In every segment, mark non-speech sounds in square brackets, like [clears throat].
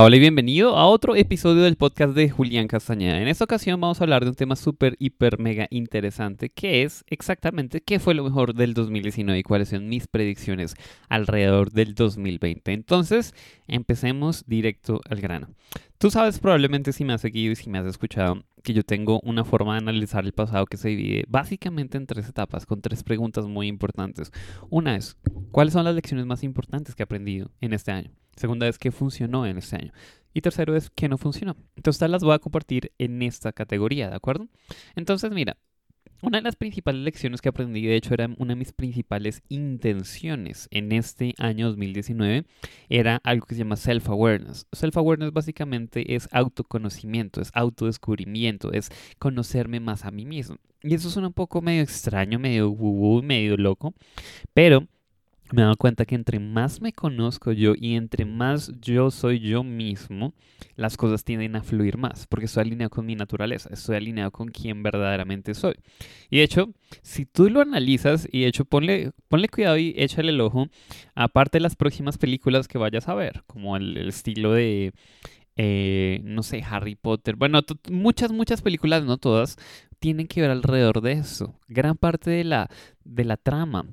Hola y bienvenido a otro episodio del podcast de Julián Castañeda. En esta ocasión vamos a hablar de un tema súper, hiper, mega interesante, que es exactamente qué fue lo mejor del 2019 y cuáles son mis predicciones alrededor del 2020. Entonces, empecemos directo al grano. Tú sabes probablemente si me has seguido y si me has escuchado que yo tengo una forma de analizar el pasado que se divide básicamente en tres etapas, con tres preguntas muy importantes. Una es, ¿cuáles son las lecciones más importantes que he aprendido en este año? Segunda es, ¿qué funcionó en este año? Y tercero es, ¿qué no funcionó? Entonces las voy a compartir en esta categoría, ¿de acuerdo? Entonces, mira, una de las principales lecciones que aprendí, de hecho era una de mis principales intenciones en este año 2019, era algo que se llama self-awareness. Self-awareness básicamente es autoconocimiento, es autodescubrimiento, es conocerme más a mí mismo. Y eso suena un poco medio extraño, medio medio loco, pero me he dado cuenta que entre más me conozco yo y entre más yo soy yo mismo, las cosas tienden a fluir más, porque estoy alineado con mi naturaleza, estoy alineado con quien verdaderamente soy. Y de hecho, si tú lo analizas y de hecho ponle, ponle cuidado y échale el ojo, aparte de las próximas películas que vayas a ver, como el, estilo de... Eh, no sé, Harry Potter. Bueno, muchas, muchas películas, no todas, tienen que ver alrededor de eso. Gran parte de la, de la trama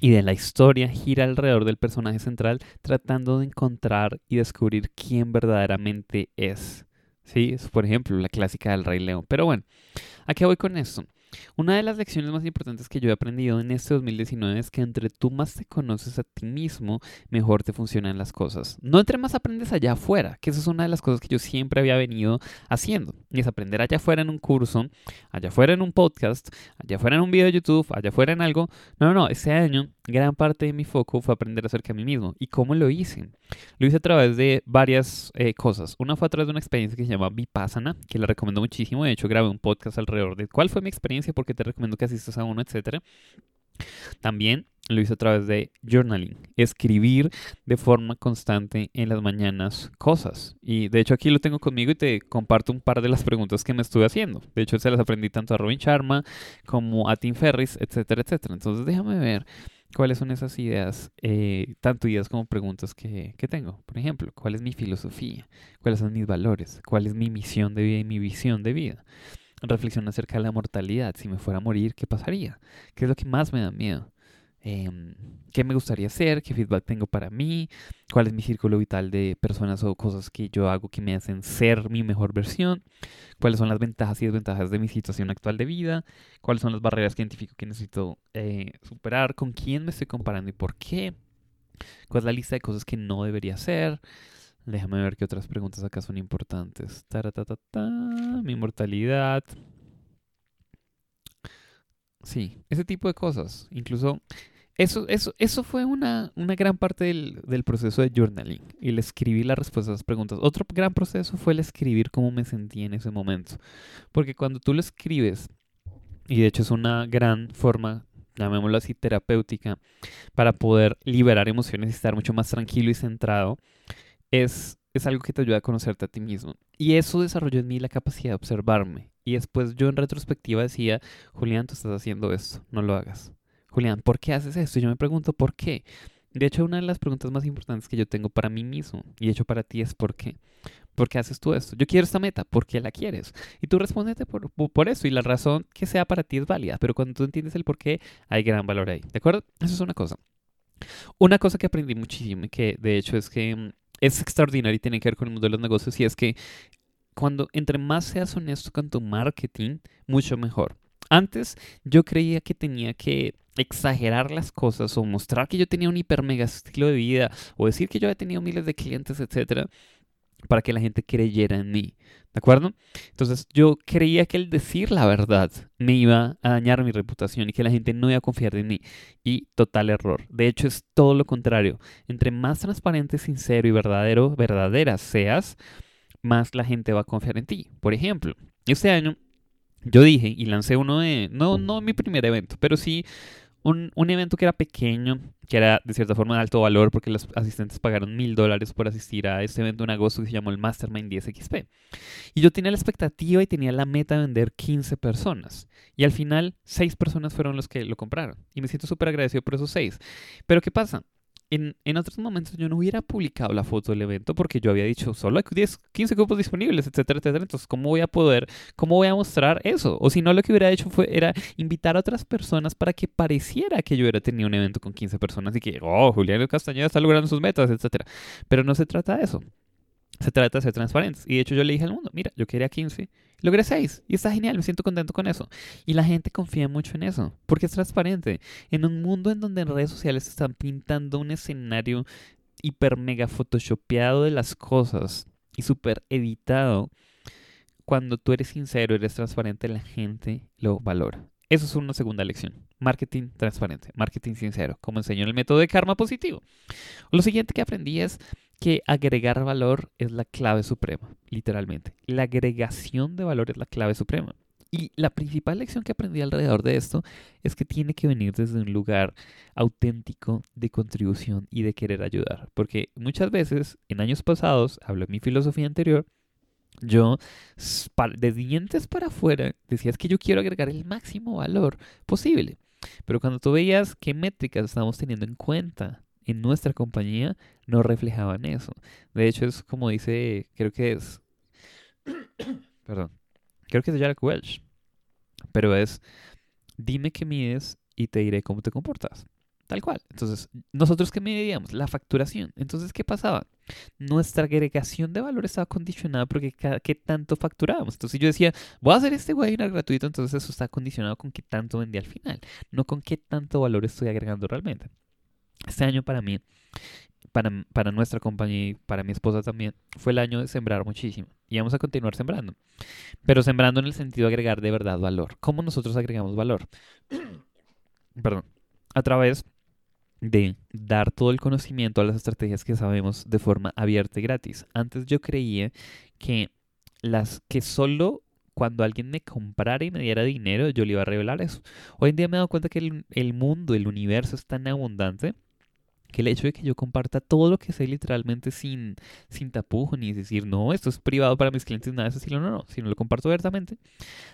y de la historia gira alrededor del personaje central tratando de encontrar y descubrir quién verdaderamente es. ¿Sí? Es, por ejemplo, la clásica del Rey León. Pero bueno, ¿a qué voy con esto? Una de las lecciones más importantes que yo he aprendido en este 2019 es que entre tú más te conoces a ti mismo, mejor te funcionan las cosas. No entre más aprendes allá afuera, que esa es una de las cosas que yo siempre había venido haciendo. Y es aprender allá afuera en un curso, allá afuera en un podcast, allá afuera en un video de YouTube, allá afuera en algo. No, no, no, ese año gran parte de mi foco fue aprender acerca de mí mismo. ¿Y cómo lo hice? Lo hice a través de varias eh, cosas. Una fue a través de una experiencia que se llama Vipassana, que la recomiendo muchísimo. De hecho, grabé un podcast alrededor de cuál fue mi experiencia, porque te recomiendo que asistas a uno, etc. También lo hice a través de journaling, escribir de forma constante en las mañanas cosas. Y de hecho aquí lo tengo conmigo y te comparto un par de las preguntas que me estuve haciendo. De hecho se las aprendí tanto a Robin Sharma como a Tim Ferris, etcétera, etcétera. Entonces déjame ver cuáles son esas ideas, eh, tanto ideas como preguntas que, que, tengo. Por ejemplo, ¿cuál es mi filosofía? ¿Cuáles son mis valores? ¿Cuál es mi misión de vida y mi visión de vida? Reflexión acerca de la mortalidad. Si me fuera a morir, ¿qué pasaría? ¿Qué es lo que más me da miedo? Em, qué me gustaría hacer, qué feedback tengo para mí, cuál es mi círculo vital de personas o cosas que yo hago que me hacen ser mi mejor versión, cuáles son las ventajas y desventajas de mi situación actual de vida, cuáles son las barreras que identifico que necesito eh, superar, con quién me estoy comparando y por qué, cuál es la lista de cosas que no debería hacer. Déjame ver qué otras preguntas acá son importantes. mi mortalidad, Sí, ese tipo de cosas. Incluso eso, eso, eso fue una, una gran parte del, del, proceso de journaling, el escribir las respuestas a las preguntas. Otro gran proceso fue el escribir cómo me sentí en ese momento. Porque cuando tú lo escribes, y de hecho es una gran forma, llamémoslo así, terapéutica, para poder liberar emociones y estar mucho más tranquilo y centrado, es, es algo que te ayuda a conocerte a ti mismo. Y eso desarrolló en mí la capacidad de observarme y después yo en retrospectiva decía, Julián, tú estás haciendo esto, no lo hagas. Julián, ¿por qué haces esto? Y yo me pregunto, ¿por qué? De hecho, una de las preguntas más importantes que yo tengo para mí mismo, y de hecho para ti, es ¿por qué? ¿Por qué haces tú esto? Yo quiero esta meta, ¿por qué la quieres? Y tú respondete por, por, eso, y la razón que sea para ti es válida, pero cuando tú entiendes el por qué, hay gran valor ahí, ¿de acuerdo? Eso es una cosa. Una cosa que aprendí muchísimo y que de hecho es que mm, es extraordinario y tiene que ver con el mundo de los negocios, y es que cuando entre más seas honesto con tu marketing, mucho mejor. Antes yo creía que tenía que exagerar las cosas o mostrar que yo tenía un hiper mega estilo de vida o decir que yo había tenido miles de clientes, etcétera, para que la gente creyera en mí. ¿De acuerdo? Entonces yo creía que el decir la verdad me iba a dañar mi reputación y que la gente no iba a confiar en mí. Y total error. De hecho es todo lo contrario. Entre más transparente, sincero y verdadero, verdadera seas, más la gente va a confiar en ti. Por ejemplo, este año yo dije y lancé uno de, no, no mi primer evento, pero sí un, un, evento que era pequeño, que era de cierta forma de alto valor, porque los asistentes pagaron mil dólares por asistir a este evento en agosto que se llamó el Mastermind 10XP. Y yo tenía la expectativa y tenía la meta de vender 15 personas. Y al final, 6 personas fueron los que lo compraron. Y me siento súper agradecido por esos 6. Pero ¿qué pasa? En, otros momentos yo no hubiera publicado la foto del evento porque yo había dicho solo hay 10, 15 cupos disponibles, etcétera, etcétera. Entonces, ¿cómo voy a poder, cómo voy a mostrar eso? O si no, lo que hubiera hecho fue, era invitar a otras personas para que pareciera que yo hubiera tenido un evento con 15 personas y que, oh, Julián Castañeda está logrando sus metas, etcétera. Pero no se trata de eso. Se trata de ser transparentes. Y de hecho yo le dije al mundo, mira, yo quería 15, logré 6 y está genial, me siento contento con eso. Y la gente confía mucho en eso, porque es transparente. En un mundo en donde en redes sociales están pintando un escenario hiper mega photoshopeado de las cosas y súper editado, cuando tú eres sincero, eres transparente, la gente lo valora. Eso es una segunda lección. Marketing transparente, marketing sincero, como enseñó en el método de karma positivo. Lo siguiente que aprendí es que agregar valor es la clave suprema, literalmente. La agregación de valor es la clave suprema. Y la principal lección que aprendí alrededor de esto es que tiene que venir desde un lugar auténtico de contribución y de querer ayudar. Porque muchas veces, en años pasados, hablo de mi filosofía anterior, yo, de dientes para afuera, decías que yo quiero agregar el máximo valor posible. Pero cuando tú veías qué métricas estamos teniendo en cuenta en nuestra compañía, no reflejaban eso. De hecho, es como dice, creo que es, [coughs] perdón, creo que es Jack Welch, pero es, dime qué mides y te diré cómo te comportas. Tal cual. Entonces, ¿nosotros qué medíamos? La facturación. Entonces, ¿qué pasaba? Nuestra agregación de valor estaba condicionada porque qué tanto facturábamos. Entonces, yo decía, voy a hacer este webinar gratuito, entonces eso está condicionado con qué tanto vendí al final, no con qué tanto valor estoy agregando realmente. Este año para mí, para, para nuestra compañía y para mi esposa también, fue el año de sembrar muchísimo. Y vamos a continuar sembrando. Pero sembrando en el sentido de agregar de verdad valor. ¿Cómo nosotros agregamos valor? [clears throat] Perdón. A través de dar todo el conocimiento a las estrategias que sabemos de forma abierta y gratis. Antes yo creía que las que solo cuando alguien me comprara y me diera dinero yo le iba a revelar eso. Hoy en día me he dado cuenta que el, mundo, el universo es tan abundante que el hecho de que yo comparta todo lo que sé literalmente sin, sin tapujo, ni decir, no, esto es privado para mis clientes, nada de ese no, no, no, sino lo comparto abiertamente,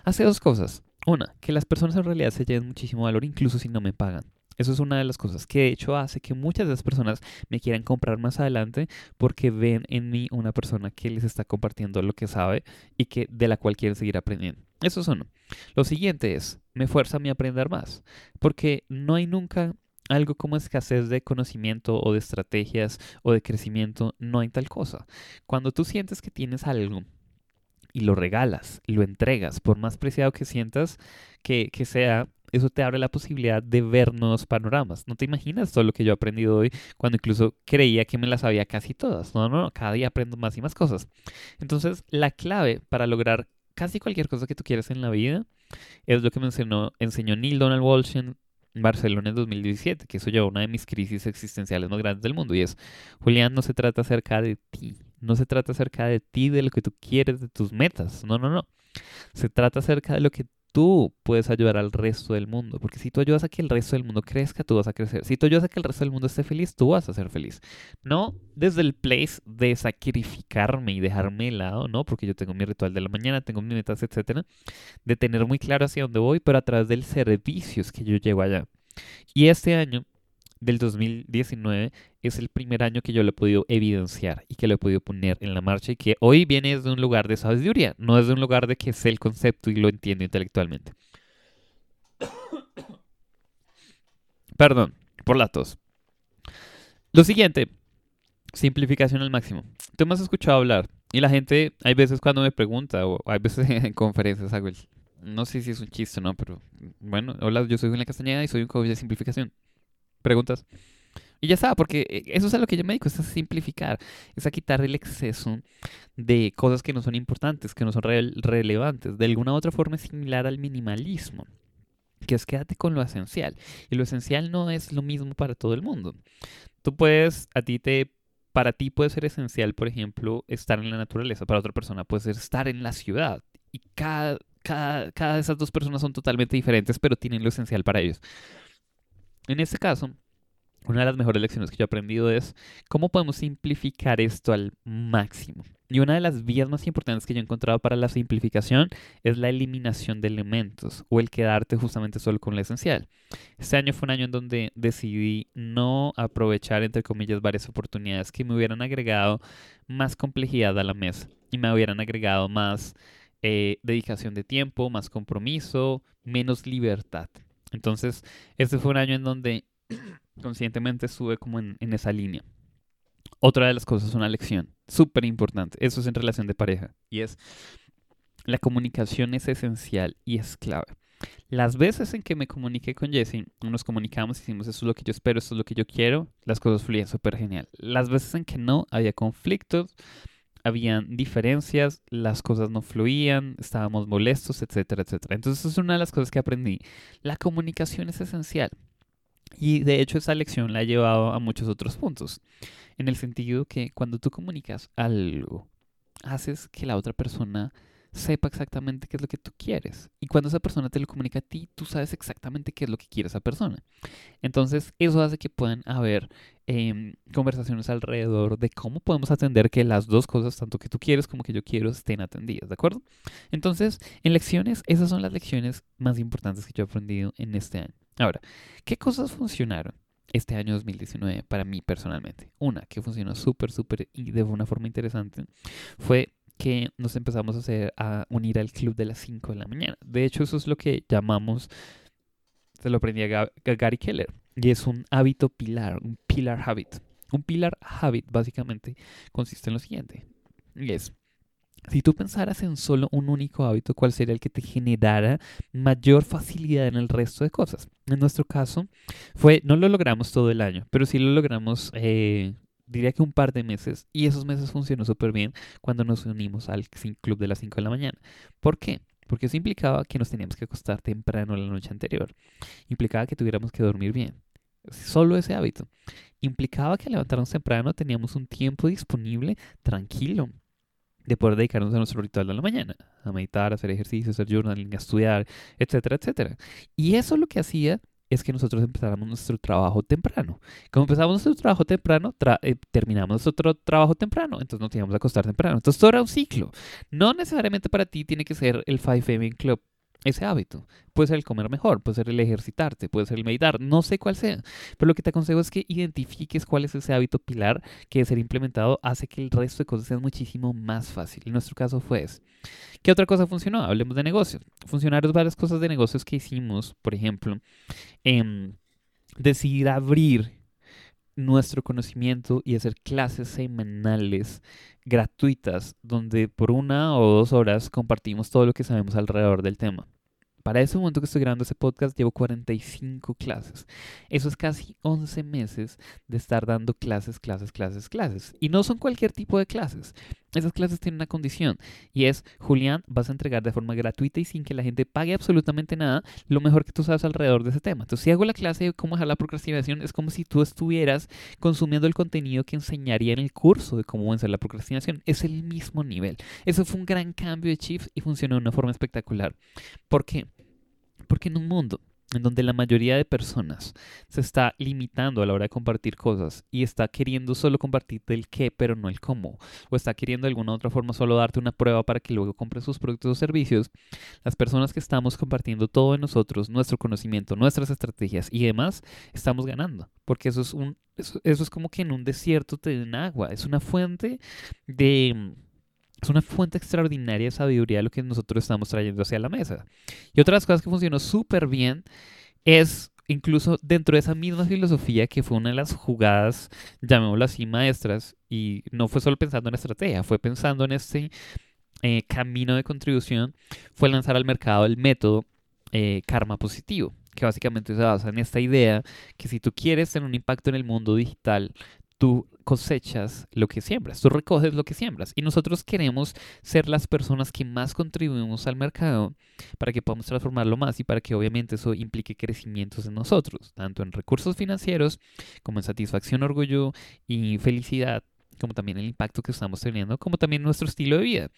hace dos cosas. Una, que las personas en realidad se lleven muchísimo valor incluso si no me pagan. Eso es una de las cosas que de hecho hace que muchas de las personas me quieran comprar más adelante porque ven en mí una persona que les está compartiendo lo que sabe y que de la cual quieren seguir aprendiendo. Eso es uno. Lo siguiente es, me fuerza a mí aprender más, porque no hay nunca algo como escasez de conocimiento o de estrategias o de crecimiento, no hay tal cosa. Cuando tú sientes que tienes algo y lo regalas, lo entregas, por más preciado que sientas que, que sea, eso te abre la posibilidad de ver nuevos panoramas. No te imaginas todo lo que yo he aprendido hoy cuando incluso creía que me las sabía casi todas. No, no, no, cada día aprendo más y más cosas. Entonces, la clave para lograr casi cualquier cosa que tú quieras en la vida es lo que me enseñó, enseñó Neil Donald Walsh en Barcelona en 2017, que eso llevó a una de mis crisis existenciales más grandes del mundo. Y es, Julián, no se trata acerca de ti. No se trata acerca de ti, de lo que tú quieres, de tus metas. No, no, no. Se trata acerca de lo que tú puedes ayudar al resto del mundo. Porque si tú ayudas a que el resto del mundo crezca, tú vas a crecer. Si tú ayudas a que el resto del mundo esté feliz, tú vas a ser feliz. No desde el place de sacrificarme y dejarme de lado, ¿no? Porque yo tengo mi ritual de la mañana, tengo mis metas, etcétera. De tener muy claro hacia dónde voy, pero a través del servicios que yo llevo allá. Y este año del 2019 es el primer año que yo lo he podido evidenciar y que lo he podido poner en la marcha y que hoy viene desde un lugar de sabiduría, no desde un lugar de que sé el concepto y lo entiendo intelectualmente. [coughs] Perdón, por la tos. Lo siguiente, simplificación al máximo. Tú me has escuchado hablar y la gente, hay veces cuando me pregunta o hay veces [laughs] en conferencias hago el, no sé si es un chiste no, pero bueno, hola, yo soy Julián Castañeda y soy un coach de simplificación preguntas. Y ya está, porque eh, eso es a lo que yo me dedico, es a simplificar, es a quitar el exceso de cosas que no son importantes, que no son relevantes. De alguna u otra forma es similar al minimalismo, que es quédate con lo esencial. Y lo esencial no es lo mismo para todo el mundo. Tú puedes, a ti te, para ti puede ser esencial, por ejemplo, estar en la naturaleza, para otra persona puede ser estar en la ciudad. Y cada, cada, cada de esas dos personas son totalmente diferentes, pero tienen lo esencial para ellos. En este caso, una de las mejores lecciones que yo he aprendido es cómo podemos simplificar esto al máximo. Y una de las vías más importantes que yo he encontrado para la simplificación es la eliminación de elementos o el quedarte justamente solo con lo esencial. Este año fue un año en donde decidí no aprovechar, entre comillas, varias oportunidades que me hubieran agregado más complejidad a la mesa y me hubieran agregado más eh, dedicación de tiempo, más compromiso, menos libertad. Entonces, este fue un año en donde [clears throat] conscientemente estuve como en, esa línea. Otra de las cosas, una lección súper importante, eso es en relación de pareja, y es la comunicación es esencial y es clave. Las veces en que me comuniqué con Jesse, nos comunicamos y decimos, eso es lo que yo espero, esto es lo que yo quiero, las cosas fluían súper genial. Las veces en que no, había conflictos, habían diferencias, las cosas no fluían, estábamos molestos, etcétera, etcétera. Entonces es una de las cosas que aprendí. La comunicación es esencial. Y de hecho esa lección la he llevado a muchos otros puntos. En el sentido que cuando tú comunicas algo, haces que la otra persona sepa exactamente qué es lo que tú quieres. Y cuando esa persona te lo comunica a ti, tú sabes exactamente qué es lo que quiere esa persona. Entonces, eso hace que puedan haber em, conversaciones alrededor de cómo podemos atender que las dos cosas, tanto que tú quieres como que yo quiero, estén atendidas, ¿de acuerdo? Entonces, en lecciones, esas son las lecciones más importantes que yo he aprendido en este año. Ahora, ¿qué cosas funcionaron? Este año 2019 para mí personalmente. Una que funcionó súper, súper y de una forma interesante fue que nos empezamos a hacer a unir al club de las 5 de la mañana. De hecho, eso es lo que llamamos, se lo aprendí a Gary Keller, y es un hábito pilar, un pillar habit. Un pillar habit básicamente consiste en lo siguiente, y es, si tú pensaras en solo un único hábito, ¿cuál sería el que te generara mayor facilidad en el resto de cosas? En nuestro caso, fue, no lo logramos todo el año, pero sí lo logramos eh, diría que un par de meses y esos meses funcionó súper bien cuando nos unimos al club de las 5 de la mañana. ¿Por qué? Porque eso implicaba que nos teníamos que acostar temprano la noche anterior. Implicaba que tuviéramos que dormir bien. Solo ese hábito. Implicaba que al levantarnos temprano teníamos un tiempo disponible tranquilo de poder dedicarnos a nuestro ritual de la mañana, a meditar, a hacer ejercicio, a hacer journaling, a estudiar, etcétera, etcétera. Y eso lo que hacía es que nosotros empezáramos nuestro trabajo temprano. Como empezamos nuestro trabajo temprano, eh, terminamos nuestro trabajo temprano, entonces nos teníamos que acostar temprano. Entonces todo era un ciclo. No necesariamente para ti tiene que ser el 5 AM Club ese hábito. Puede ser el comer mejor, puede ser el ejercitarte, puede ser el meditar, no sé cuál sea. Pero lo que te aconsejo es que identifiques cuál es ese hábito pilar que de ser implementado hace que el resto de cosas sean muchísimo más fácil. En nuestro caso fue eso. ¿Qué otra cosa funcionó? Hablemos de negocios. Funcionaron varias cosas de negocios que hicimos, por ejemplo, em, decidir abrir nuestro conocimiento y hacer clases semanales gratuitas donde por una o dos horas compartimos todo lo que sabemos alrededor del tema. Para ese momento que estoy grabando este podcast llevo 45 clases. Eso es casi 11 meses de estar dando clases, clases, clases, clases. Y no son cualquier tipo de clases. Esas clases tienen una condición y es, Julián, vas a entregar de forma gratuita y sin que la gente pague absolutamente nada lo mejor que tú sabes alrededor de ese tema. Entonces, si hago la clase de cómo dejar la procrastinación, es como si tú estuvieras consumiendo el contenido que enseñaría en el curso de cómo vencer la procrastinación. Es el mismo nivel. Eso fue un gran cambio de chips y funcionó de una forma espectacular. ¿Por qué? Porque en un mundo en donde la mayoría de personas se está limitando a la hora de compartir cosas y está queriendo solo compartirte el qué, pero no el cómo, o está queriendo de alguna otra forma solo darte una prueba para que luego compres sus productos o servicios, las personas que estamos compartiendo todo de nosotros, nuestro conocimiento, nuestras estrategias y demás, estamos ganando, porque eso es un eso, eso es como que en un desierto te den agua, es una fuente de es una fuente extraordinaria de sabiduría lo que nosotros estamos trayendo hacia la mesa. Y otra de las cosas que funcionó súper bien es incluso dentro de esa misma filosofía que fue una de las jugadas, llamémoslo así, maestras, y no fue solo pensando en estrategia, fue pensando en este eh, camino de contribución, fue lanzar al mercado el método eh, karma positivo, que básicamente se basa en esta idea que si tú quieres tener un impacto en el mundo digital, tú cosechas lo que siembras, tú recoges lo que siembras. Y nosotros queremos ser las personas que más contribuimos al mercado para que podamos transformarlo más y para que obviamente eso implique crecimientos en nosotros, tanto en recursos financieros como en satisfacción, orgullo y felicidad, como también el impacto que estamos teniendo, como también nuestro estilo de vida.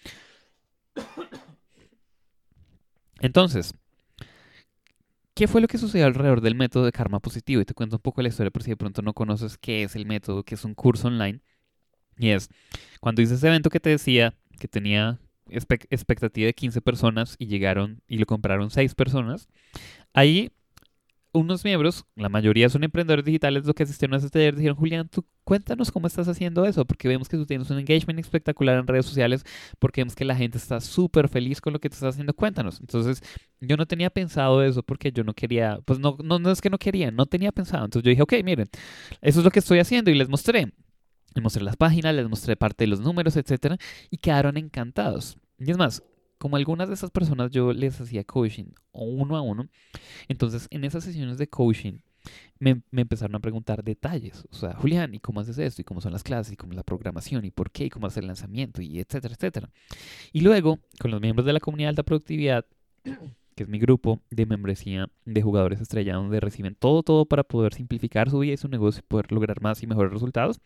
Entonces, ¿Qué fue lo que sucedió alrededor del método de karma positivo? Y te cuento un poco la historia por si de pronto no conoces qué es el método, que es un curso online Y es, cuando hice ese evento que te decía que tenía expectativa de 15 personas y llegaron y lo compraron 6 personas, ahí unos miembros, la mayoría son emprendedores digitales, lo que asistieron a ese taller dijeron, Julián, tú cuéntanos cómo estás haciendo eso, porque vemos que tú tienes un engagement espectacular en redes sociales, porque vemos que la gente está súper feliz con lo que te estás haciendo, cuéntanos. Entonces, yo no tenía pensado eso porque yo no quería, pues no, no, no es que no quería, no tenía pensado. Entonces yo dije, ok, miren, eso es lo que estoy haciendo y les mostré. Les mostré las páginas, les mostré parte de los números, etcétera, y quedaron encantados. Y es más, como algunas de esas personas yo les hacía coaching o uno a uno, entonces en esas sesiones de coaching me, empezaron a preguntar detalles. O sea, Julián, ¿y cómo haces esto? ¿Y cómo son las clases? ¿Y cómo es la programación? ¿Y por qué? ¿Y cómo hacer el lanzamiento? Y etcétera, etcétera. Y luego, con los miembros de la comunidad de alta productividad, [clears throat] que es mi grupo de membresía de jugadores estrella, donde reciben todo, todo para poder simplificar su vida y su negocio y poder lograr más y mejores resultados,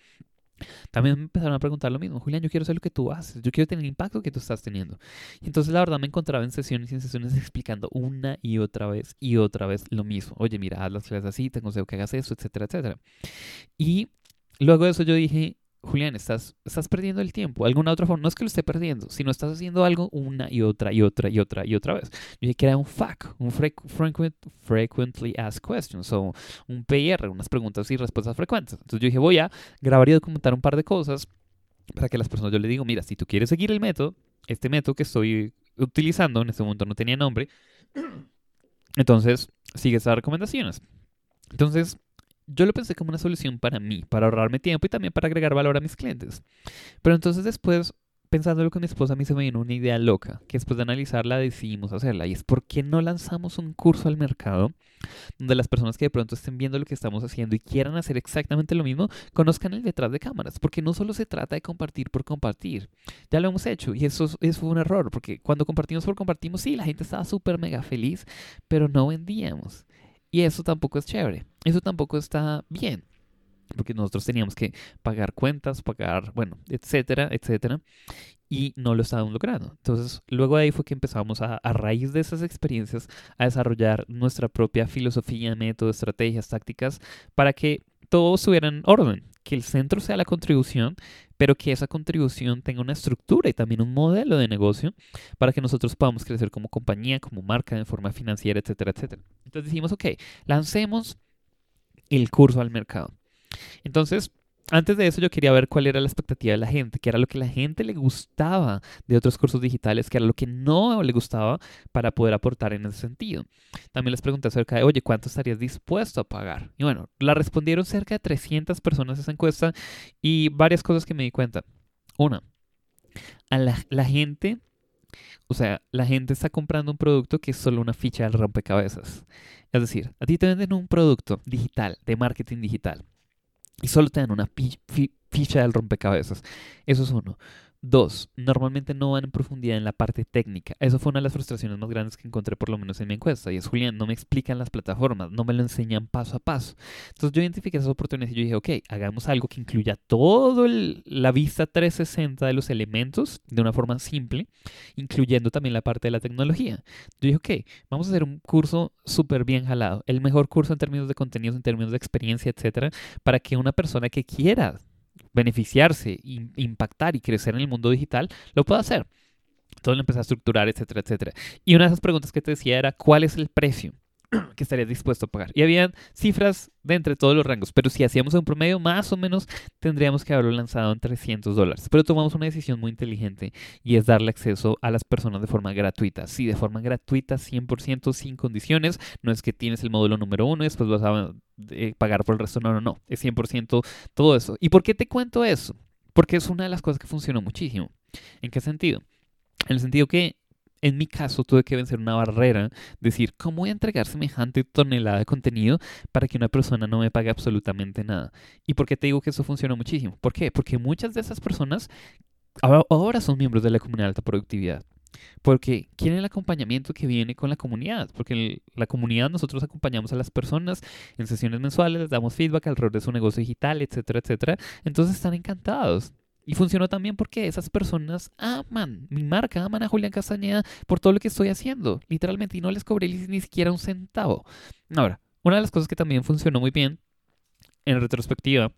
también me empezaron a preguntar lo mismo, Julián, yo quiero hacer lo que tú haces, yo quiero tener el impacto que tú estás teniendo. Y entonces la verdad me encontraba en sesiones y en sesiones [laughs] explicando una y otra vez y otra vez lo mismo. Oye, mira, haz las clases así, te aconsejo que hagas eso, etcétera, etcétera. Y luego de eso yo dije, Julián, estás, estás perdiendo el tiempo. Alguna otra forma, no es que lo esté perdiendo, sino estás haciendo algo una y otra y otra y otra y otra vez. Yo dije que era un FAQ, un frequent, Frequently Asked Questions, o un PIR, unas preguntas y respuestas frecuentes. Entonces yo dije, voy a grabar y documentar un par de cosas para que las personas, yo le digo, mira, si tú quieres seguir el método, este método que estoy utilizando, en este momento no tenía nombre, [clears throat] entonces sigue esas recomendaciones. Entonces, yo lo pensé como una solución para mí, para ahorrarme tiempo y también para agregar valor a mis clientes. Pero entonces después, pensándolo con mi esposa, a mí se me vino una idea loca, que después de analizarla decidimos hacerla. Y es por qué no lanzamos un curso al mercado donde las personas que de pronto estén viendo lo que estamos haciendo y quieran hacer exactamente lo mismo, conozcan el detrás de cámaras. Porque no solo se trata de compartir por compartir. Ya lo hemos hecho y eso, eso fue un error, porque cuando compartimos por compartimos, sí, la gente estaba súper mega feliz, pero no vendíamos. Y eso tampoco es chévere. Eso tampoco está bien. Porque nosotros teníamos que pagar cuentas, pagar, bueno, etcétera, etcétera. Y no lo estábamos logrando. Entonces, luego de ahí fue que empezamos a, a raíz de esas experiencias, a desarrollar nuestra propia filosofía, método, estrategias, tácticas, para que todo estuviera en orden. Que el centro sea la contribución, pero que esa contribución tenga una estructura y también un modelo de negocio para que nosotros podamos crecer como compañía, como marca, de forma financiera, etcétera, etcétera. Entonces dijimos, ok, lancemos el curso al mercado. Entonces, antes de eso yo quería ver cuál era la expectativa de la gente, qué era lo que la gente le gustaba de otros cursos digitales, qué era lo que no le gustaba para poder aportar en ese sentido. También les pregunté acerca de, oye, ¿cuánto estarías dispuesto a pagar? Y bueno, la respondieron cerca de 300 personas esa encuesta y varias cosas que me di cuenta. Una, a la, la gente o sea, la gente está comprando un producto que es solo una ficha del rompecabezas. Es decir, a ti te venden un producto digital, de marketing digital y solo te dan una ficha del rompecabezas. Eso es uno. Dos, normalmente no van en profundidad en la parte técnica. Eso fue una de las frustraciones más grandes que encontré por lo menos en mi encuesta. Y es, Julián, no me explican las plataformas, no me lo enseñan paso a paso. Entonces yo identifiqué esas oportunidades y yo dije, ok, hagamos algo que incluya todo la vista 360 de los elementos de una forma simple, incluyendo también la parte de la tecnología. Yo dije, ok, vamos a hacer un curso súper bien jalado, el mejor curso en términos de contenidos, en términos de experiencia, etcétera, para que una persona que quiera beneficiarse, impactar y crecer en el mundo digital, lo puede hacer. Entonces lo empecé a estructurar, etcétera, etcétera. Y una de esas preguntas que te decía era, ¿cuál es el precio [clears throat] que estarías dispuesto a pagar? Y habían cifras de entre todos los rangos, pero si hacíamos un promedio, más o menos tendríamos que haberlo lanzado en 300 dólares. Pero tomamos una decisión muy inteligente y es darle acceso a las personas de forma gratuita. Sí, de forma gratuita, 100% sin condiciones. No es que tienes el módulo número uno y después vas a eh, pagar por el resto. No, no, no. Es 100% todo eso. ¿Y por qué te cuento eso? Porque es una de las cosas que funcionó muchísimo. ¿En qué sentido? En el sentido que en mi caso tuve que vencer una barrera, decir, ¿cómo voy a entregar semejante tonelada de contenido para que una persona no me pague absolutamente nada? ¿Y por qué te digo que eso funcionó muchísimo? ¿Por qué? Porque muchas de esas personas ahora son miembros de la comunidad de alta productividad. Porque quieren el acompañamiento que viene con la comunidad. Porque en la comunidad nosotros acompañamos a las personas en sesiones mensuales, les damos feedback alrededor de su negocio digital, etcétera, etcétera. Entonces están encantados. Y funcionó también porque esas personas aman mi marca, aman a Julián Castañeda por todo lo que estoy haciendo, literalmente, y no les cobré ni siquiera un centavo. Ahora, una de las cosas que también funcionó muy bien en retrospectiva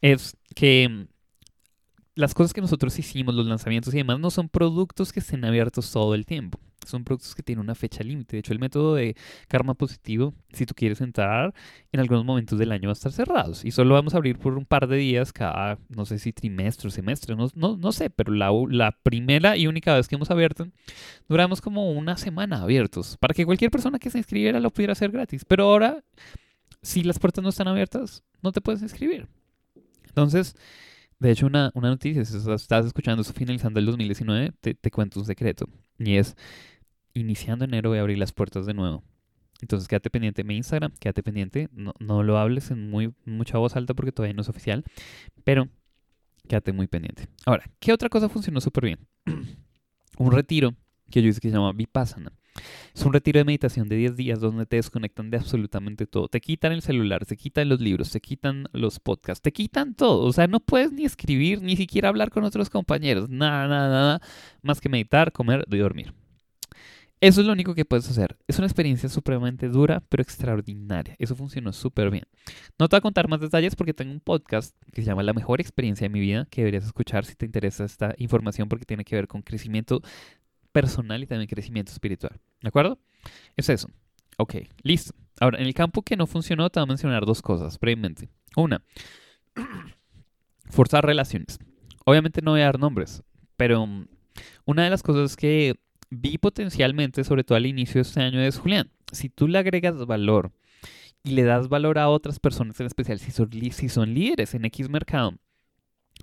es que las cosas que nosotros hicimos, los lanzamientos y demás, no son productos que estén abiertos todo el tiempo. Son productos que tienen una fecha límite. De hecho, el método de karma positivo, si tú quieres entrar, en algunos momentos del año va a estar cerrados. Y solo vamos a abrir por un par de días cada, no sé si trimestre o semestre, no, no, sé, pero la, la primera y única vez que hemos abierto, duramos como una semana abiertos para que cualquier persona que se inscribiera lo pudiera hacer gratis. Pero ahora, si las puertas no están abiertas, no te puedes inscribir. Entonces, de hecho, una, una noticia, si estás escuchando esto finalizando el 2019, te, te cuento un secreto. Y es, iniciando enero voy a abrir las puertas de nuevo. Entonces quédate pendiente mi Instagram, quédate pendiente, no, no, lo hables en muy mucha voz alta porque todavía no es oficial, pero quédate muy pendiente. Ahora, ¿qué otra cosa funcionó súper bien? [clears throat] un retiro que yo hice que se llama Vipassana. Es un retiro de meditación de 10 días donde te desconectan de absolutamente todo. Te quitan el celular, te quitan los libros, te quitan los podcasts, te quitan todo. O sea, no puedes ni escribir, ni siquiera hablar con otros compañeros. Nada, nada, nada. Más que meditar, comer y dormir. Eso es lo único que puedes hacer. Es una experiencia supremamente dura, pero extraordinaria. Eso funcionó súper bien. No te voy a contar más detalles porque tengo un podcast que se llama La mejor experiencia de mi vida, que deberías escuchar si te interesa esta información porque tiene que ver con crecimiento personal y también crecimiento espiritual. ¿De acuerdo? Es eso. Ok, listo. Ahora, en el campo que no funcionó, te voy a mencionar dos cosas brevemente. Una, [clears throat] forzar relaciones. Obviamente no voy a dar nombres, pero mm, una de las cosas que vi potencialmente, sobre todo al inicio de este año, es Julián, si tú le agregas valor y le das valor a otras personas, en especial si son, si son líderes en X mercado,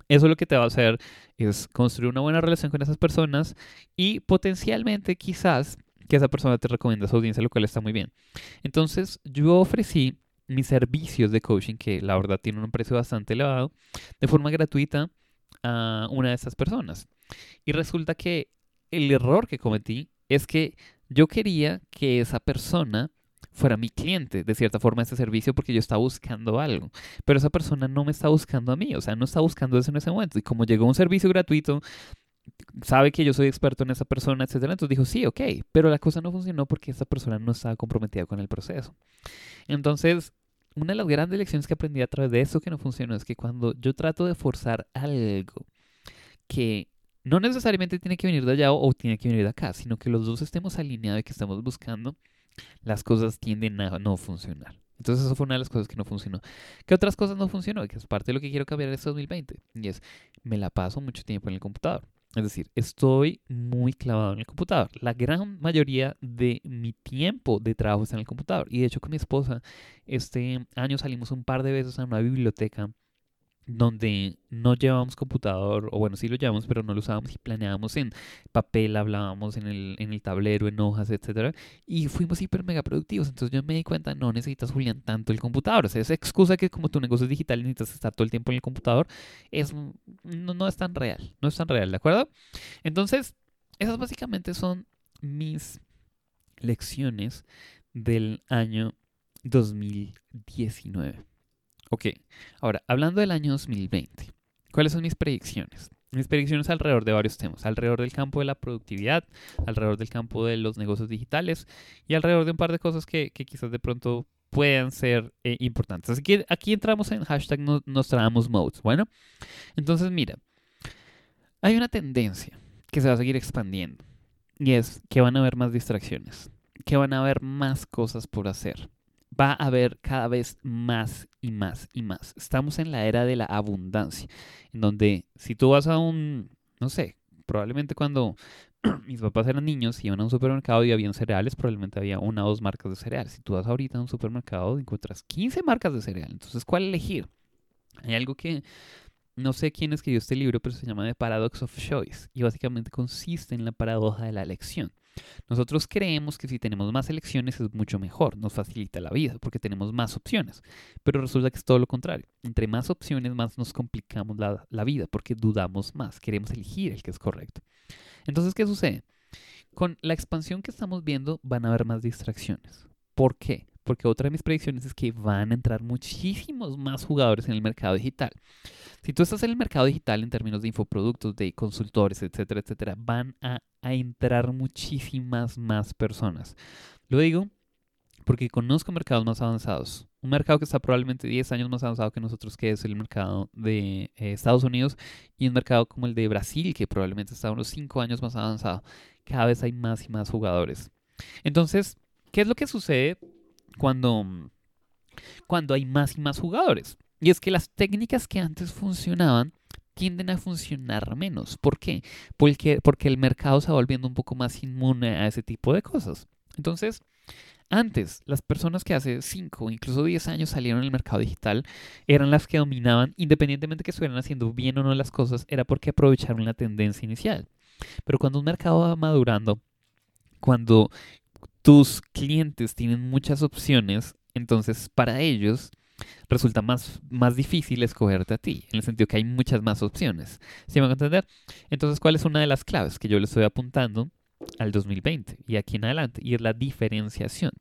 eso lo que te va a hacer es construir una buena relación con esas personas y potencialmente quizás que esa persona te recomienda a su audiencia, lo cual está muy bien. Entonces yo ofrecí mis servicios de coaching, que la verdad tienen un precio bastante elevado, de forma gratuita a una de esas personas. Y resulta que el error que cometí es que yo quería que esa persona fuera mi cliente, de cierta forma, ese servicio, porque yo estaba buscando algo. Pero esa persona no me está buscando a mí, o sea, no está buscando eso en ese momento. Y como llegó un servicio gratuito, sabe que yo soy experto en esa persona, etcétera, entonces dijo, sí, ok, pero la cosa no funcionó porque esa persona no estaba comprometida con el proceso. Entonces, una de las grandes lecciones que aprendí a través de eso que no funcionó es que cuando yo trato de forzar algo que no necesariamente tiene que venir de allá o, tiene que venir de acá, sino que los dos estemos alineados y que estamos buscando, las cosas tienden a no funcionar. Entonces eso fue una de las cosas que no funcionó. ¿Qué otras cosas no funcionó? Que es parte de lo que quiero cambiar en este 2020. Y es, me la paso mucho tiempo en el computador. Es decir, estoy muy clavado en el computador. La gran mayoría de mi tiempo de trabajo está en el computador. Y de hecho con mi esposa, este año salimos un par de veces a una biblioteca donde no llevábamos computador, o bueno, sí lo llevábamos, pero no lo usábamos y planeábamos en papel, hablábamos en el, en el tablero, en hojas, etcétera, y fuimos hiper mega productivos. Entonces yo me di cuenta, no necesitas, Julián, tanto el computador. O sea, esa excusa que como tu negocio es digital necesitas estar todo el tiempo en el computador, es, no, no es tan real, no es tan real, ¿de acuerdo? Entonces, esas básicamente son mis lecciones del año 2019. Ok, ahora, hablando del año 2020, ¿cuáles son mis predicciones? Mis predicciones alrededor de varios temas, alrededor del campo de la productividad, alrededor del campo de los negocios digitales y alrededor de un par de cosas que, quizás de pronto puedan ser eh, importantes. Así que aquí entramos en hashtag nos, traemos modes. Bueno, entonces mira, hay una tendencia que se va a seguir expandiendo y es que van a haber más distracciones, que van a haber más cosas por hacer va a haber cada vez más y más y más. Estamos en la era de la abundancia, en donde si tú vas a un, no sé, probablemente cuando [clears throat] mis papás eran niños y iban a un supermercado y habían cereales, probablemente había una o dos marcas de cereal. Si tú vas ahorita a un supermercado, encuentras 15 marcas de cereal. Entonces, ¿cuál elegir? Hay algo que no sé quién escribió este libro, pero se llama The Paradox of Choice y básicamente consiste en la paradoja de la elección. Nosotros creemos que si tenemos más elecciones es mucho mejor, nos facilita la vida porque tenemos más opciones, pero resulta que es todo lo contrario. Entre más opciones, más nos complicamos la, la vida porque dudamos más, queremos elegir el que es correcto. Entonces, ¿qué sucede? Con la expansión que estamos viendo van a haber más distracciones. ¿Por qué? Porque otra de mis predicciones es que van a entrar muchísimos más jugadores en el mercado digital. Si tú estás en el mercado digital en términos de infoproductos, de consultores, etcétera, etcétera, van a, entrar muchísimas más personas. Lo digo porque conozco mercados más avanzados. Un mercado que está probablemente 10 años más avanzado que nosotros, que es el mercado de eh, Estados Unidos, y un mercado como el de Brasil, que probablemente está unos 5 años más avanzado. Cada vez hay más y más jugadores. Entonces, ¿qué es lo que sucede cuando, cuando hay más y más jugadores? Y es que las técnicas que antes funcionaban tienden a funcionar menos. ¿Por qué? Porque, porque el mercado se va volviendo un poco más inmune a ese tipo de cosas. Entonces, antes, las personas que hace 5 o incluso 10 años salieron al mercado digital eran las que dominaban, independientemente de que estuvieran haciendo bien o no las cosas, era porque aprovecharon la tendencia inicial. Pero cuando un mercado va madurando, cuando tus clientes tienen muchas opciones, entonces para ellos resulta más, más difícil escogerte a ti, en el sentido que hay muchas más opciones. ¿Sí me van a entender? Entonces, ¿cuál es una de las claves que yo le estoy apuntando al 2020 y aquí en adelante? Y es la diferenciación.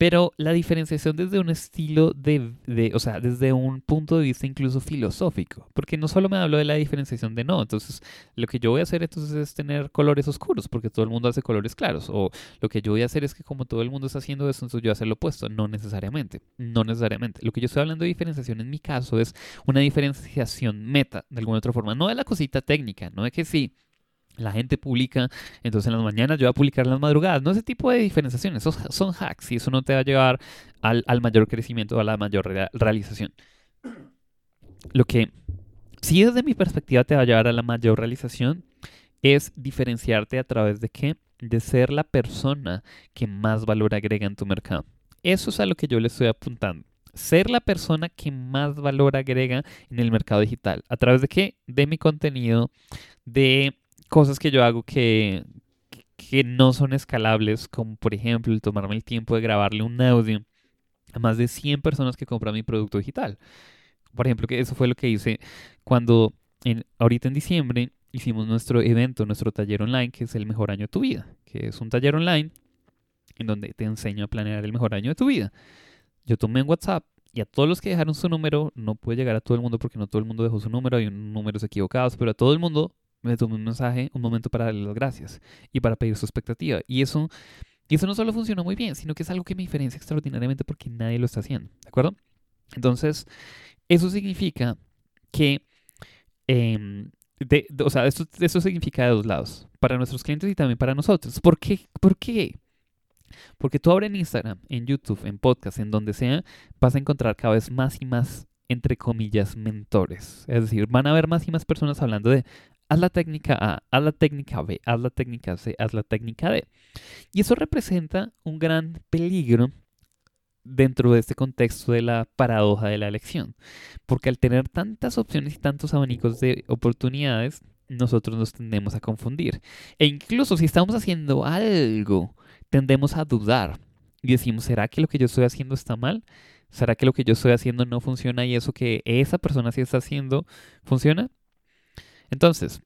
Pero la diferenciación desde un estilo de, o sea, desde un punto de vista incluso filosófico, porque no solo me hablo de la diferenciación de no, entonces lo que yo voy a hacer entonces es tener colores oscuros, porque todo el mundo hace colores claros, o lo que yo voy a hacer es que como todo el mundo está haciendo eso, entonces yo voy a hacer lo opuesto, no necesariamente, no necesariamente. Lo que yo estoy hablando de diferenciación en mi caso es una diferenciación meta, de alguna otra forma, no de la cosita técnica, no de que sí, la gente publica, entonces en las mañanas yo voy a publicar en las madrugadas. No ese tipo de diferenciaciones, esos son hacks y eso no te va a llevar al, mayor crecimiento o a la mayor realización. [clears throat] Lo que sí desde mi perspectiva te va a llevar a la mayor realización es diferenciarte a través de qué? De ser la persona que más valor agrega en tu mercado. Eso es a lo que yo le estoy apuntando. Ser la persona que más valor agrega en el mercado digital. ¿A través de qué? De mi contenido, de cosas que yo hago que, que no son escalables, como por ejemplo el tomarme el tiempo de grabarle un audio a más de 100 personas que compran mi producto digital. Por ejemplo, que eso fue lo que hice cuando en, ahorita en diciembre hicimos nuestro evento, nuestro taller online, que es el mejor año de tu vida, que es un taller online en donde te enseño a planear el mejor año de tu vida. Yo tomé en WhatsApp y a todos los que dejaron su número, no puede llegar a todo el mundo porque no todo el mundo dejó su número, hay números equivocados, pero a todo el mundo me tomé un mensaje, un momento para darle las gracias y para pedir su expectativa. Y eso, eso no solo funcionó muy bien, sino que es algo que me diferencia extraordinariamente porque nadie lo está haciendo. ¿De acuerdo? Entonces, eso significa que, em, o sea, eso significa de dos lados, para nuestros clientes y también para nosotros. ¿Por qué? ¿Por qué? Porque tú abres en Instagram, en YouTube, en podcast, en donde sea, vas a encontrar cada vez más y más entre comillas, mentores. Es decir, van a haber más y más personas hablando de haz la técnica A, haz la técnica B, haz la técnica C, haz la técnica D. Y eso representa un gran peligro dentro de este contexto de la paradoja de la elección. Porque al tener tantas opciones y tantos abanicos de oportunidades, nosotros nos tendemos a confundir. E incluso si estamos haciendo algo, tendemos a dudar. Y decimos, ¿será que lo que yo estoy haciendo está mal? ¿Será que lo que yo estoy haciendo no funciona y eso que esa persona sí está haciendo funciona? Entonces,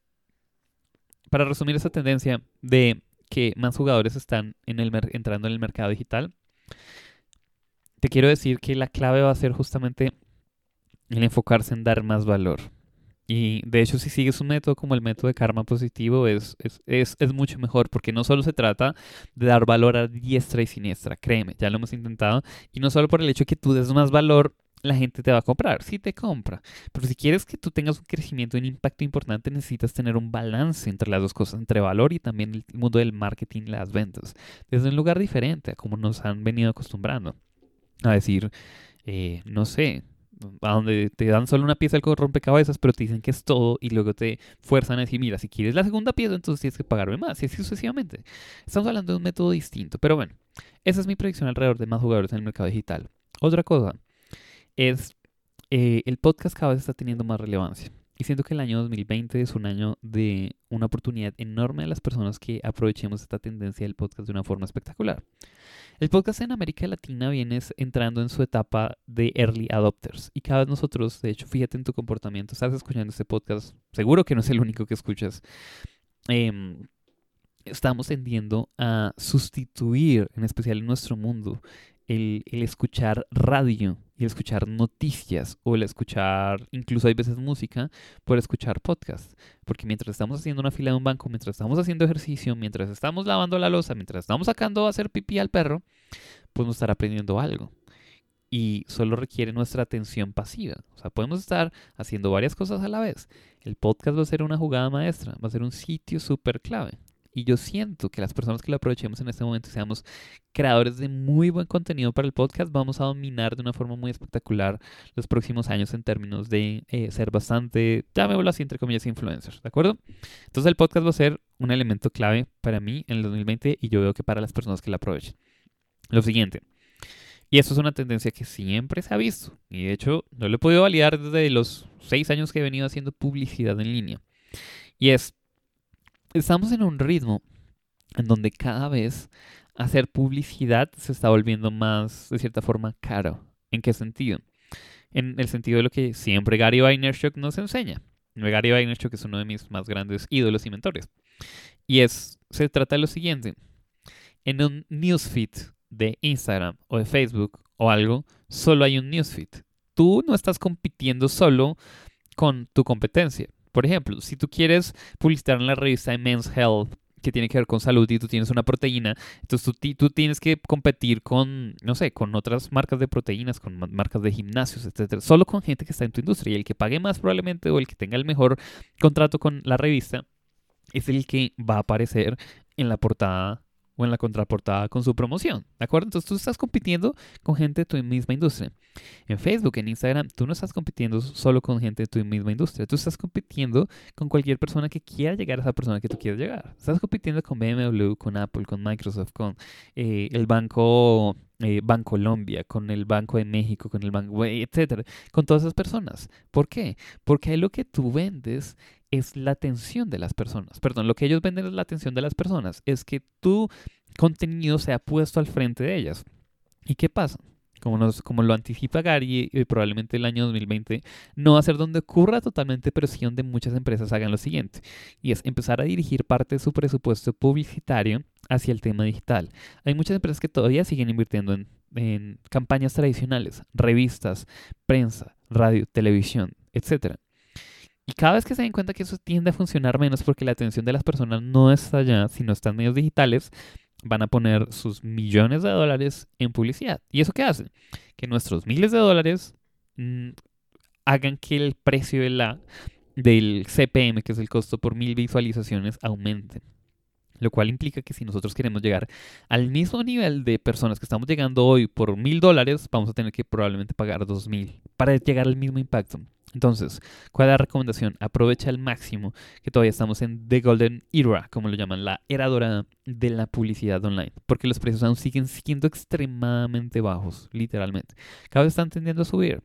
para resumir esa tendencia de que más jugadores están en el entrando en el mercado digital, te quiero decir que la clave va a ser justamente el enfocarse en dar más valor. Y de hecho, si sigues un método como el método de karma positivo, es, es, mucho mejor, porque no solo se trata de dar valor a diestra y siniestra, créeme, ya lo hemos intentado, y no solo por el hecho de que tú des más valor la gente te va a comprar, sí te compra. Pero si quieres que tú tengas un crecimiento, un impacto importante, necesitas tener un balance entre las dos cosas, entre valor y también el mundo del marketing y las ventas. Desde un lugar diferente a como nos han venido acostumbrando. A decir, eh, no sé, a donde te dan solo una pieza del rompecabezas, pero te dicen que es todo y luego te fuerzan a decir, mira, si quieres la segunda pieza, entonces tienes que pagarme más, y así sucesivamente. Estamos hablando de un método distinto, pero bueno, esa es mi predicción alrededor de más jugadores en el mercado digital. Otra cosa, es eh, el podcast cada vez está teniendo más relevancia. Y siento que el año 2020 es un año de una oportunidad enorme a las personas que aprovechemos esta tendencia del podcast de una forma espectacular. El podcast en América Latina viene entrando en su etapa de early adopters y cada vez nosotros, de hecho, fíjate en tu comportamiento, estás escuchando este podcast, seguro que no es el único que escuchas. Em, estamos tendiendo a sustituir, en especial en nuestro mundo, el, escuchar radio y el escuchar noticias o el escuchar, incluso hay veces música, por escuchar podcast. Porque mientras estamos haciendo una fila de un banco, mientras estamos haciendo ejercicio, mientras estamos lavando la losa, mientras estamos sacando a hacer pipí al perro, podemos estar aprendiendo algo. Y solo requiere nuestra atención pasiva. O sea, podemos estar haciendo varias cosas a la vez. El podcast va a ser una jugada maestra, va a ser un sitio súper clave. Y yo siento que las personas que lo aprovechemos en este momento seamos creadores de muy buen contenido para el podcast, vamos a dominar de una forma muy espectacular los próximos años en términos de eh, ser bastante, llamémoslo así, entre comillas, influencers, ¿de acuerdo? Entonces el podcast va a ser un elemento clave para mí en el 2020 y yo veo que para las personas que lo aprovechen. Lo siguiente, y esto es una tendencia que siempre se ha visto. Y de hecho, no lo he podido validar desde los seis años que he venido haciendo publicidad en línea. Y es, estamos en un ritmo en donde cada vez hacer publicidad se está volviendo más, de cierta forma, caro. ¿En qué sentido? En el sentido de lo que siempre Gary Vaynerchuk nos enseña. Gary Vaynerchuk es uno de mis más grandes ídolos y mentores. Y es, se trata de lo siguiente. En un newsfeed de Instagram o de Facebook o algo, solo hay un newsfeed. Tú no estás compitiendo solo con tu competencia. Por ejemplo, si tú quieres publicitar en la revista de Men's Health que tiene que ver con salud y tú tienes una proteína, entonces tú, tú, tienes que competir con, no sé, con otras marcas de proteínas, con marcas de gimnasios, etcétera, solo con gente que está en tu industria y el que pague más probablemente o el que tenga el mejor contrato con la revista es el que va a aparecer en la portada o en la contraportada con su promoción, ¿de acuerdo? Entonces tú estás compitiendo con gente de tu misma industria. En Facebook, en Instagram, tú no estás compitiendo solo con gente de tu misma industria, tú estás compitiendo con cualquier persona que quiera llegar a esa persona que tú quieres llegar. Estás compitiendo con BMW, con Apple, con Microsoft, con eh, el banco eh, Bancolombia, con el Banco de México, con el Banco, etcétera, con todas esas personas. ¿Por qué? Porque lo que tú vendes es la atención de las personas. Perdón, lo que ellos venden es la atención de las personas. Es que tu contenido se ha puesto al frente de ellas. ¿Y qué pasa? Como, nos, como lo anticipa Gary, y probablemente el año 2020 no va a ser donde ocurra totalmente, pero sí donde muchas empresas hagan lo siguiente, y es empezar a dirigir parte de su presupuesto publicitario hacia el tema digital. Hay muchas empresas que todavía siguen invirtiendo en, en campañas tradicionales, revistas, prensa, radio, televisión, etc. Y cada vez que se den cuenta que eso tiende a funcionar menos porque la atención de las personas no está allá, sino está en medios digitales, van a poner sus millones de dólares en publicidad. ¿Y eso qué hace? Que nuestros miles de dólares mm, hagan que el precio del CPM, que es el costo por mil visualizaciones, aumente. Lo cual implica que si nosotros queremos llegar al mismo nivel de personas que estamos llegando hoy por mil dólares, vamos a tener que probablemente pagar dos mil para llegar al mismo impacto. Entonces, ¿cuál es la recomendación? Aprovecha al máximo que todavía estamos en The Golden Era, como lo llaman, la era dorada de la publicidad online, porque los precios aún siguen siendo extremadamente bajos, literalmente. Cada vez están tendiendo a subir.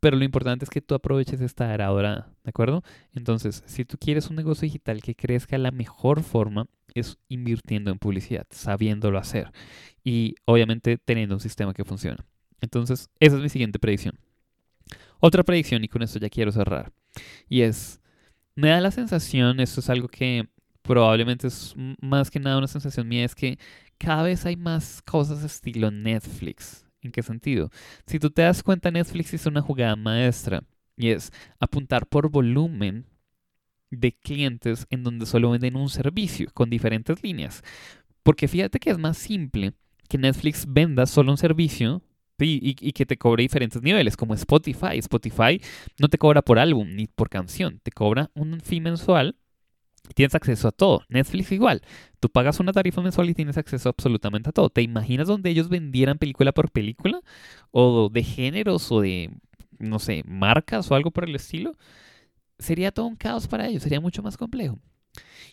Pero lo importante es que tú aproveches esta era dorada, ¿de acuerdo? Entonces, si tú quieres un negocio digital que crezca, la mejor forma es invirtiendo en publicidad, sabiéndolo hacer y obviamente teniendo un sistema que funcione. Entonces, esa es mi siguiente predicción. Otra predicción, y con esto ya quiero cerrar, y es, me da la sensación, esto es algo que probablemente es más que nada una sensación mía, es que cada vez hay más cosas estilo Netflix. ¿En qué sentido? Si tú te das cuenta, Netflix hizo una jugada maestra y es apuntar por volumen de clientes en donde solo venden un servicio con diferentes líneas. Porque fíjate que es más simple que Netflix venda solo un servicio y, que te cobre diferentes niveles, como Spotify. Spotify no te cobra por álbum ni por canción, te cobra un fee mensual y tienes acceso a todo. Netflix igual. Tú pagas una tarifa mensual y tienes acceso absolutamente a todo. ¿Te imaginas donde ellos vendieran película por película? O de géneros o de, no sé, marcas o algo por el estilo. Sería todo un caos para ellos, sería mucho más complejo.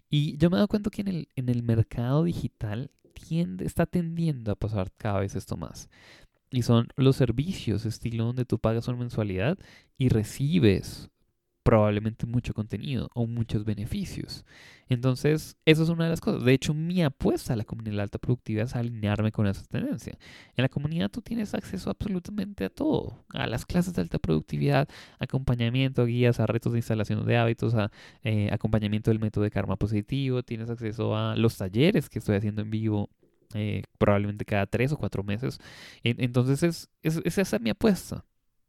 Y yo me he dado cuenta que en el, en el mercado digital tiende, está tendiendo a pasar cada vez esto más. Y son los servicios, estilo donde tú pagas una mensualidad y recibes probablemente mucho contenido o muchos beneficios. Entonces, eso es una de las cosas. De hecho, mi apuesta a la comunidad de alta productividad es alinearme con esa tendencia. En la comunidad tú tienes acceso absolutamente a todo, a las clases de alta productividad, acompañamiento, guías, a retos de instalación de hábitos, a eh, acompañamiento del método de karma positivo, tienes acceso a los talleres que estoy haciendo en vivo eh, probablemente cada tres o cuatro meses. Entonces es, es, esa mi apuesta.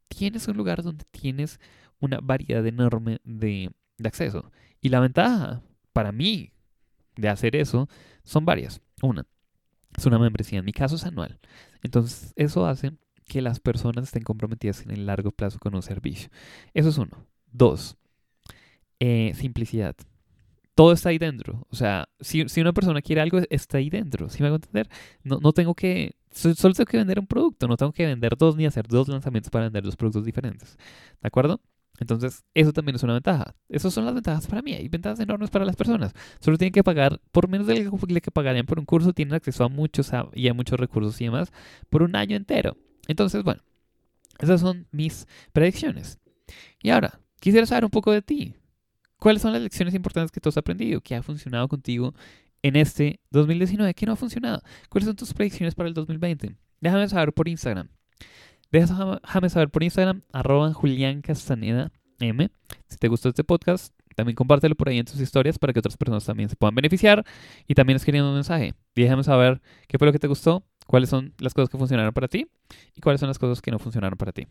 Tienes un lugar donde tienes una variedad enorme de, de acceso. Y la ventaja para mí de hacer eso son varias. Una, es una membresía. En mi caso es anual. Entonces eso hace que las personas estén comprometidas en el largo plazo con un servicio. Eso es uno. Dos, eh, simplicidad. Todo está ahí dentro. O sea, si, una persona quiere algo, está ahí dentro. ¿Sí me hago entender? No, no tengo que. Solo tengo que vender un producto. No tengo que vender dos ni hacer dos lanzamientos para vender dos productos diferentes. ¿De acuerdo? Entonces, eso también es una ventaja. Esas son las ventajas para mí. Hay ventajas enormes para las personas. Solo tienen que pagar, por menos de lo que pagarían por un curso, tienen acceso a muchos y a muchos recursos y demás por un año entero. Entonces, bueno, esas son mis predicciones. Y ahora, quisiera saber un poco de ti. ¿Cuáles son las lecciones importantes que tú has aprendido? ¿Qué ha funcionado contigo en este 2019? ¿Qué no ha funcionado? ¿Cuáles son tus predicciones para el 2020? Déjame saber por Instagram. Déjame saber por Instagram, arroba Julián Castaneda M. Si te gustó este podcast, también compártelo por ahí en tus historias para que otras personas también se puedan beneficiar. Y también escribiendo un mensaje. Déjame saber qué fue lo que te gustó, cuáles son las cosas que funcionaron para ti y cuáles son las cosas que no funcionaron para ti.